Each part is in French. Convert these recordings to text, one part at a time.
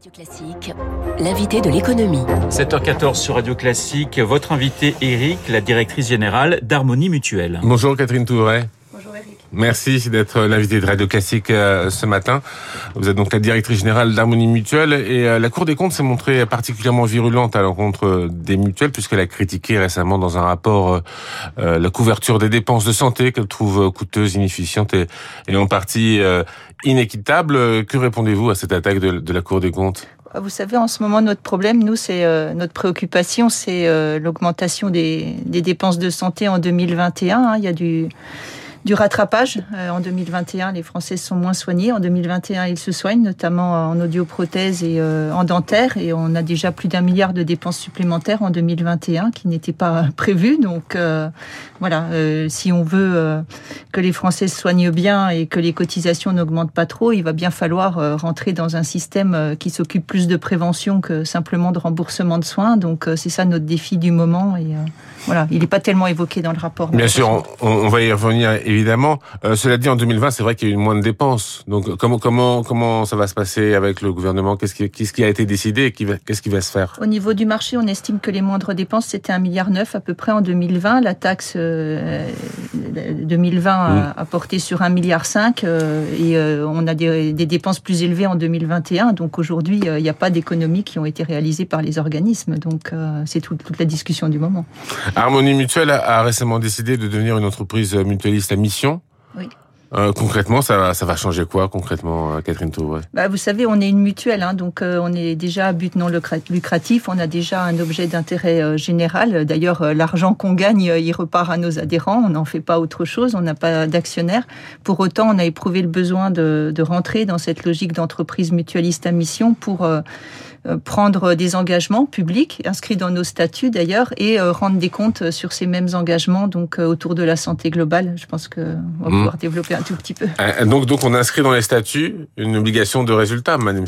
Radio Classique, l'invité de l'économie. 7h14 sur Radio Classique, votre invité Eric, la directrice générale d'Harmonie Mutuelle. Bonjour Catherine Touret. Bonjour Eric. Merci d'être l'invité de Radio Classique euh, ce matin. Vous êtes donc la directrice générale d'Harmonie Mutuelle et euh, la Cour des comptes s'est montrée particulièrement virulente à l'encontre des mutuelles puisqu'elle a critiqué récemment dans un rapport euh, la couverture des dépenses de santé qu'elle trouve coûteuse, inefficiente et, en partie inéquitable. Que répondez-vous à cette attaque de, la Cour des comptes? Vous savez, en ce moment, notre problème, nous, c'est euh, notre préoccupation, c'est euh, l'augmentation des, des, dépenses de santé en 2021. Hein. Il y a du du rattrapage. Euh, en 2021, les Français sont moins soignés. En 2021, ils se soignent, notamment en audioprothèse et euh, en dentaire. Et on a déjà plus d'un milliard de dépenses supplémentaires en 2021 qui n'étaient pas prévues. Donc euh, voilà, si on veut que les Français se soignent bien et que les cotisations n'augmentent pas trop, il va bien falloir rentrer dans un système qui s'occupe plus de prévention que simplement de remboursement de soins. Donc c'est ça notre défi du moment. Et voilà, il n'est pas tellement évoqué dans le rapport. Bien sûr, on, on, va y revenir évidemment. Euh, cela dit, en 2020, c'est vrai qu'il y a eu moins de dépenses. Donc, comment comment comment ça va se passer avec le gouvernement? Qu'est-ce qui a été décidé? Et qu'est-ce qui va se faire? Au niveau du marché, on estime que les moindres dépenses c'était un milliard neuf à peu près en 2020. La taxe euh, 2020 mmh. a, a, porté sur un milliard cinq euh, et euh, on a des, des, dépenses plus élevées en 2021. Donc aujourd'hui, euh, il n'y a pas d'économies qui ont été réalisées par les organismes. Donc c'est tout, toute la discussion du moment. Harmonie Mutuelle a récemment décidé de devenir une entreprise mutualiste mission. Oui. Euh, concrètement, ça va, ça va changer quoi concrètement, euh, Catherine Touré bah, Vous savez, on est une mutuelle, hein, donc euh, on est déjà à but non lucratif, on a déjà un objet d'intérêt euh, général. D'ailleurs, l'argent qu'on gagne, il repart à nos adhérents, on n'en fait pas autre chose, on n'a pas d'actionnaire. Pour autant, on a éprouvé le besoin de, de rentrer dans cette logique d'entreprise mutualiste à mission pour prendre des engagements publics, inscrits dans nos statuts d'ailleurs, et rendre des comptes sur ces mêmes engagements, donc autour de la santé globale. Je pense qu'on va mmh. pouvoir développer un tout petit peu. Donc, donc on inscrit dans les statuts une obligation de résultat, madame,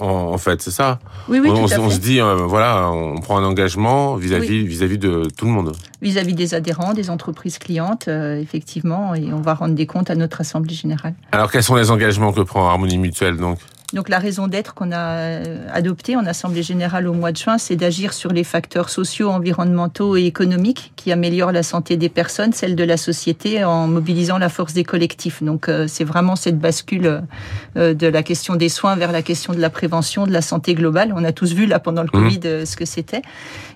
en, en fait, c'est ça? Oui, oui, on, tout à on se dit, euh, voilà, on prend un engagement vis-à-vis Oui. vis-à-vis de tout le monde. Vis-à-vis des adhérents, des entreprises clientes, euh, effectivement, et on va rendre des comptes à notre assemblée générale. Alors, quels sont les engagements que prend Harmonie Mutuelle, donc? Donc la raison d'être qu'on a adoptée en Assemblée générale au mois de juin, c'est d'agir sur les facteurs sociaux, environnementaux et économiques qui améliorent la santé des personnes, celle de la société, en mobilisant la force des collectifs. Donc euh, c'est vraiment cette bascule euh, de la question des soins vers la question de la prévention, de la santé globale. On a tous vu là pendant le Covid mmh. ce que c'était.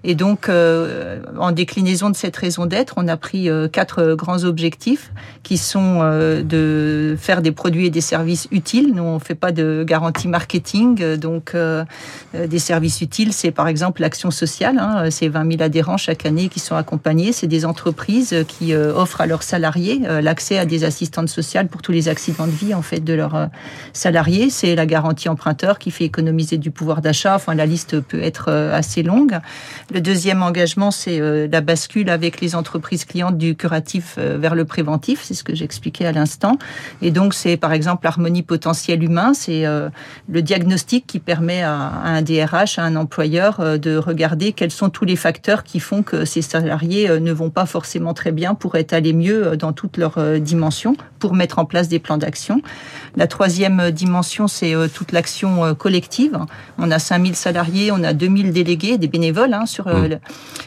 Et donc euh, en déclinaison de cette raison d'être, on a pris euh, quatre grands objectifs qui sont euh, de faire des produits et des services utiles. Nous on fait pas de garantie garantie marketing. Donc, euh, des services utiles, c'est par exemple l'action sociale. Hein, c'est 20 000 adhérents chaque année qui sont accompagnés. C'est des entreprises qui euh, offrent à leurs salariés euh, l'accès à des assistantes sociales pour tous les accidents de vie en fait de leurs euh, salariés. C'est la garantie emprunteur qui fait économiser du pouvoir d'achat. Enfin, la liste peut être euh, assez longue. Le deuxième engagement, c'est euh, la bascule avec les entreprises clientes du curatif euh, vers le préventif. C'est ce que j'expliquais à l'instant. Et donc, c'est par exemple l'harmonie potentielle humain. C'est le diagnostic qui permet à, à, un DRH, à un employeur, euh, de regarder quels sont tous les facteurs qui font que ces salariés euh, ne vont pas forcément très bien pour être allés mieux euh, dans toutes leurs dimensions, pour mettre en place des plans d'action. La troisième dimension, c'est toute l'action collective. On a 5000 salariés, on a 2000 délégués, des bénévoles, hein, sur, mmh.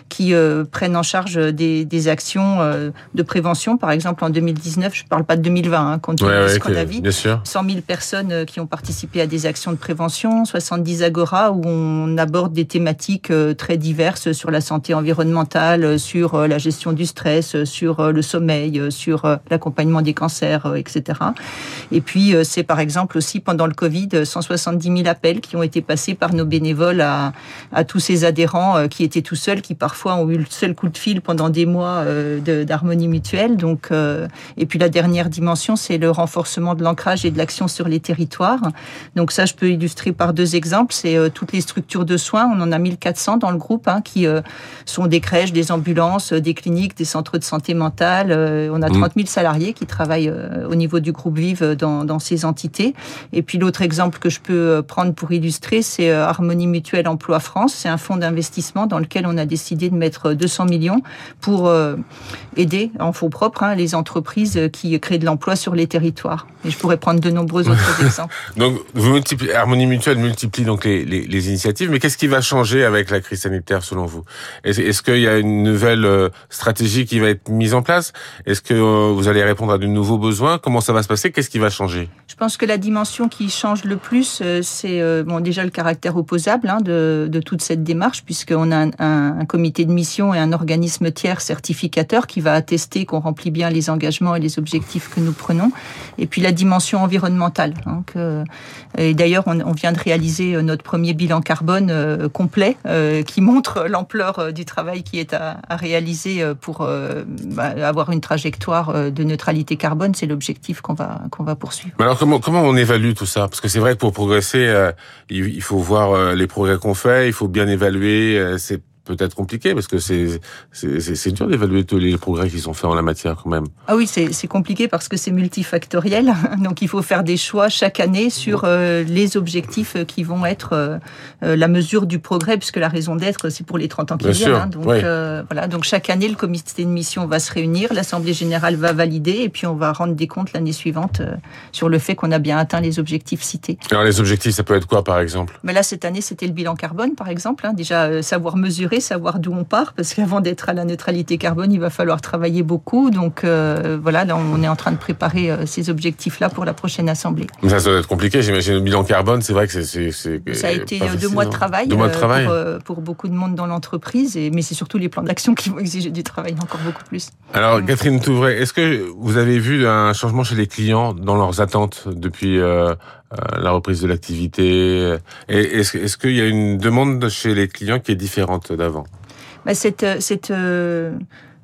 qui euh, prennent en charge des, des actions euh, de prévention. Par exemple, en 2019, je ne parle pas de 2020, hein, compte tenu ouais, de ouais, ce qu'on a vu, bien sûr. 100 000 personnes qui ont participé à des actions de prévention, 70 agora où on aborde des thématiques euh, très diverses sur la santé environnementale, sur euh, la gestion du stress, sur euh, le sommeil, sur l'accompagnement des cancers, etc. Et puis, c'est par exemple aussi pendant le Covid, 170 000 appels qui ont été passés par nos bénévoles à, à tous ces adhérents qui étaient tout seuls, qui parfois ont eu le seul coup de fil pendant des mois d'harmonie mutuelle. Donc, et puis la dernière dimension, c'est le renforcement de l'ancrage et de l'action sur les territoires. Donc ça, je peux illustrer par deux exemples. C'est euh, toutes les structures de soins. On en a 1400 dans le groupe, hein, qui euh, sont des crèches, des ambulances, des cliniques, des centres de santé mentale. Euh, on a 30 000 salariés qui travaillent euh, au niveau du groupe Vive dans, dans ces entités. Et puis l'autre exemple que je peux prendre pour illustrer, c'est Harmonie Mutuelle Emploi France. C'est un fonds d'investissement dans lequel on a décidé de mettre 200 millions pour aider en fonds propres hein, les entreprises qui créent de l'emploi sur les territoires. Et je pourrais prendre de nombreux autres exemples. Donc vous multipliez, Harmonie Mutuelle multiplie donc les, les, les initiatives, mais qu'est-ce qui va changer avec la crise sanitaire selon vous? Est-ce, est-ce qu'il y a une nouvelle euh, stratégie qui va être mise en place? Est-ce que euh, vous allez répondre à de nouveaux besoins? Comment ça va se passer? Qu'est-ce qui va changer? Je pense que la dimension qui change le plus, euh, c'est bon déjà le caractère opposable hein, de, de, toute cette démarche, puisqu'on a un, un, comité de mission et un organisme tiers certificateur qui va attester qu'on remplit bien les engagements et les objectifs que nous prenons. Et puis la dimension environnementale. Hein, que, et d'ailleurs, on, vient de réaliser notre premier bilan carbone euh, complet euh, qui montre l'ampleur euh, du travail qui est à, réaliser pour bah, avoir une trajectoire de neutralité carbone. C'est l'objectif qu'on va qu'on va poursuivre. Mais alors comment comment on évalue tout ça? Parce que c'est vrai que pour progresser, il, faut voir les progrès qu'on fait, il faut bien évaluer. Peut-être compliqué parce que c'est c'est dur d'évaluer tous les progrès qui sont faits en la matière quand même. Ah oui, c'est compliqué parce que c'est multifactoriel. Donc il faut faire des choix chaque année sur euh, les objectifs qui vont être euh, euh, la mesure du progrès puisque la raison d'être c'est pour les 30 ans qui viennent. Hein. Donc oui. euh, voilà, donc chaque année le comité de mission va se réunir, l'assemblée générale va valider et puis on va rendre des comptes l'année suivante sur le fait qu'on a bien atteint les objectifs cités. Alors les objectifs ça peut être quoi par exemple? Mais là cette année c'était le bilan carbone par exemple, hein. déjà savoir mesurer savoir d'où on part, parce qu'avant d'être à la neutralité carbone, il va falloir travailler beaucoup. Donc euh, voilà, là, on est en train de préparer euh, ces objectifs-là pour la prochaine assemblée. Ça, ça doit être compliqué, j'imagine. Le bilan carbone, c'est vrai que c'est... Ça a été deux mois de travail, deux mois de travail. Pour, euh, pour, beaucoup de monde dans l'entreprise, mais c'est surtout les plans d'action qui vont exiger du travail encore beaucoup plus. Alors. Catherine Touvray, est-ce que vous avez vu un changement chez les clients dans leurs attentes depuis euh, la reprise de l'activité Est-ce est qu'il y a une demande chez les clients qui est différente d'avant? Bah, cette, euh,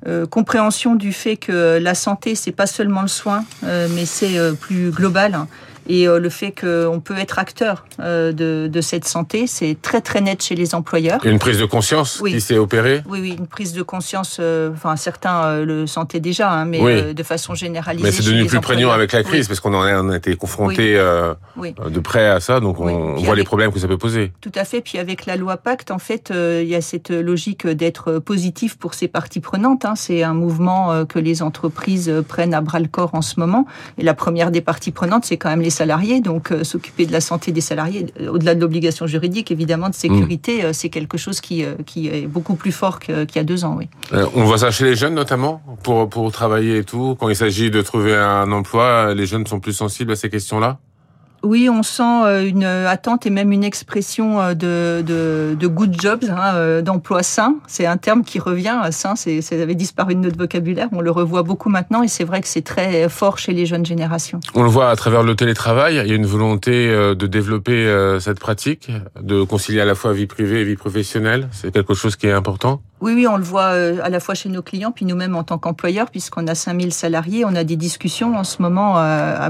euh, compréhension du fait que la santé c'est pas seulement le soin, euh, mais c'est plus global. Et euh, le fait qu'on peut être acteur euh, de, de, cette santé, c'est très très net chez les employeurs. Une prise de conscience oui. qui s'est opérée? Oui, oui, une prise de conscience, euh, enfin certains le sentaient déjà, hein, mais oui. de façon généralisée. Mais c'est devenu plus prégnant avec la crise, oui. parce qu'on en a, été confronté de près à ça, donc on, on voit avec, les problèmes que ça peut poser. Tout à fait, puis avec la loi Pacte, en fait, il y a cette logique d'être positif pour ces parties prenantes. Hein. C'est un mouvement que les entreprises prennent à bras le corps en ce moment. Et la première des parties prenantes, c'est quand même les salariés, donc euh, s'occuper de la santé des salariés, euh, au-delà de l'obligation juridique, évidemment, de sécurité, mmh. c'est quelque chose qui, qui est beaucoup plus fort qu'il y a deux ans. Oui. Euh, on voit ça chez les jeunes notamment, pour, pour travailler et tout. Quand il s'agit de trouver un emploi, les jeunes sont plus sensibles à ces questions-là? Oui, on sent une attente et même une expression de, de, de good jobs, hein, d'emploi sain. C'est un terme qui revient. Sain, ça avait disparu de notre vocabulaire. On le revoit beaucoup maintenant et c'est vrai que c'est très fort chez les jeunes générations. On le voit à travers le télétravail. Il y a une volonté de développer cette pratique, de concilier à la fois vie privée et vie professionnelle. C'est quelque chose qui est important. Oui, oui, on le voit à la fois chez nos clients, puis nous-mêmes en tant qu'employeurs, puisqu'on a 5000 salariés. On a des discussions en ce moment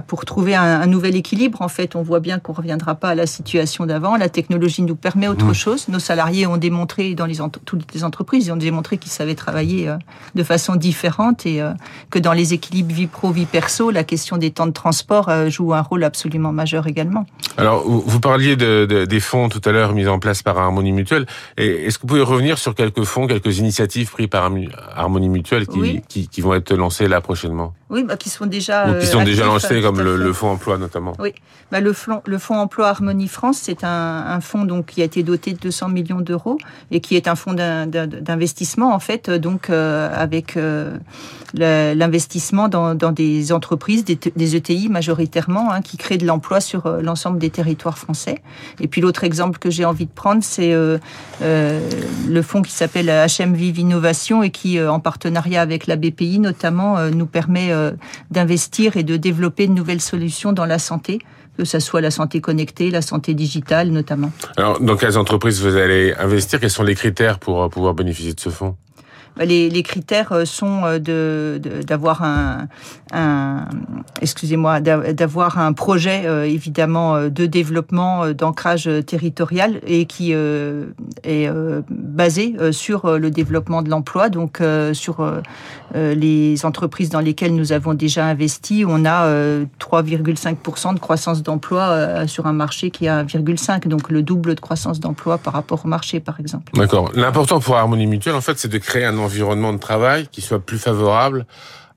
pour trouver un, un nouvel équilibre. En fait, on voit bien qu'on ne reviendra pas à la situation d'avant. La technologie nous permet autre mmh. chose. Nos salariés ont démontré, dans les toutes les entreprises, ils ont démontré qu'ils savaient travailler de façon différente et que dans les équilibres vie pro, vie perso, la question des temps de transport joue un rôle absolument majeur également. Alors, vous parliez de, de, des fonds tout à l'heure mis en place par Harmonie Mutuelle. Est-ce que vous pouvez revenir sur quelques fonds, quelques initiatives prises par Harmonie Mutuelle qui, oui. qui, qui vont être lancées là prochainement Oui, bah, qui sont déjà Ou qui sont déjà lancées, comme le, le, fonds emploi notamment. Oui, bah, le, fonds, le fonds emploi Harmonie France, c'est un, un, fonds donc qui a été doté de 200 millions d'euros et qui est un fonds d'investissement en fait, donc euh, avec euh, l'investissement dans, dans, des entreprises, des, des ETI majoritairement, hein, qui créent de l'emploi sur euh, l'ensemble des territoires français. Et puis l'autre exemple que j'ai envie de prendre, c'est euh, euh, le fonds qui s'appelle HM Vive Innovation et qui, euh, en partenariat avec la BPI notamment, euh, nous permet euh, d'investir et de développer de nouvelles solutions dans la santé que ce soit la santé connectée, la santé digitale notamment. Alors, dans quelles entreprises vous allez investir? Quels sont les critères pour pouvoir bénéficier de ce fonds? Les, critères sont de d'avoir un, excusez-moi d'avoir un projet euh, évidemment de développement euh, d'ancrage territorial et qui euh, est basé sur le développement de l'emploi donc sur les entreprises dans lesquelles nous avons déjà investi on a 3,5% de croissance d'emploi sur un marché qui a 1,5 donc le double de croissance d'emploi par rapport au marché par exemple. D'accord. L'important pour Harmonie Mutuelle en fait c'est de créer un environnement de travail qui soit plus favorable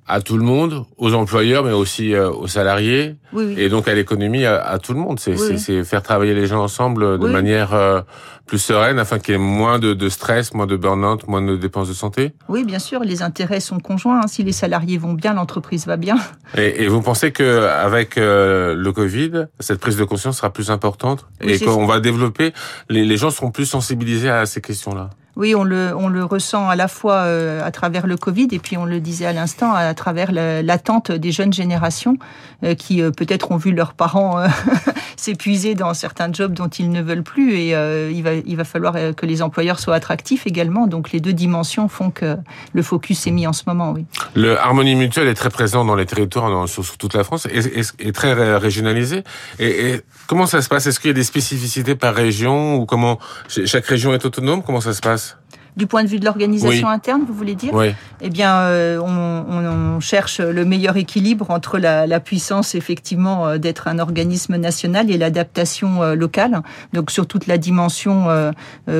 à tout le monde, aux employeurs, mais aussi euh, aux salariés, Oui, oui. et donc à l'économie, à, à tout le monde. C'est Oui, faire travailler les gens ensemble de Oui. manière euh, plus sereine, afin qu'il y ait moins de, de stress, moins de burn-out, moins de dépenses de santé. Oui, bien sûr, les intérêts sont conjoints. hein. Si les salariés vont bien, l'entreprise va bien. Et, et vous pensez que avec euh, le Covid, cette prise de conscience sera plus importante et qu'on va développer, les, les gens seront plus sensibilisés à ces questions-là? Oui, on le, ressent à la fois euh, à travers le Covid et puis on le disait à l'instant, à travers la- l'attente des jeunes générations euh, qui euh, peut-être ont vu leurs parents s'épuiser dans certains jobs dont ils ne veulent plus et il, va, il va falloir que les employeurs soient attractifs également. Donc les deux dimensions font que le focus est mis en ce moment, oui. Le Harmonie Mutuelle est très présent dans les territoires, dans- sur, toute la France, et, et- très ré- régionalisé. Et, et comment ça se passe? Est-ce qu'il y a des spécificités par région ou comment ch- chaque région est autonome? Comment ça se passe? Yes. Du point de vue de l'organisation Oui. interne, vous voulez dire Oui. Eh bien, euh, on, cherche le meilleur équilibre entre la, la puissance, effectivement, euh, d'être un organisme national et l'adaptation euh, locale. Donc, sur toute la dimension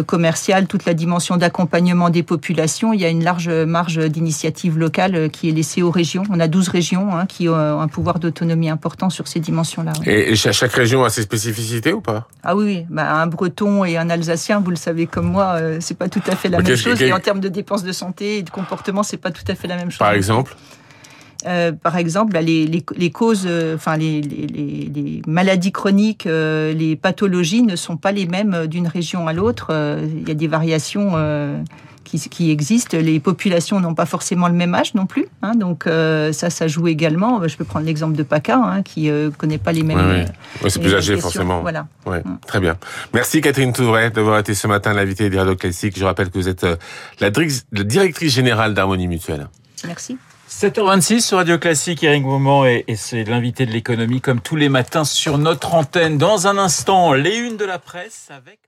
commerciale, toute la dimension d'accompagnement des populations, il y a une large marge d'initiative locale qui est laissée aux régions. On a 12 régions hein, qui ont un pouvoir d'autonomie important sur ces dimensions-là. Et, et cha- chaque région a ses spécificités ou pas? Ah oui. Bah, un Breton et un Alsacien, vous le savez comme moi, c'est pas tout à fait la Même chose. qu'est- Et en termes de dépenses de santé et de comportement, c'est pas tout à fait la même chose. Par exemple Euh, par exemple, bah, les, les, les causes, euh, enfin les, les, maladies chroniques, euh, les pathologies ne sont pas les mêmes d'une région à l'autre. Il y a des variations qui, qui existent. Les populations n'ont pas forcément le même âge non plus. Hein, donc euh, ça, ça joue également. Je peux prendre l'exemple de PACA, hein, qui euh, connaît pas les mêmes. Oui, oui. euh, Ouais, c'est plus âgé questions. forcément. Voilà. Ouais, Mm. très bien. Merci Catherine Touret d'avoir été ce matin l'invitée des Radio Classique. Je rappelle que vous êtes la, direc- la directrice générale d'Harmonie Mutuelle. Merci. 7h26 sur Radio Classique, Eric Moment et, et c'est l'invité de l'économie comme tous les matins sur notre antenne. Dans un instant, les unes de la presse avec...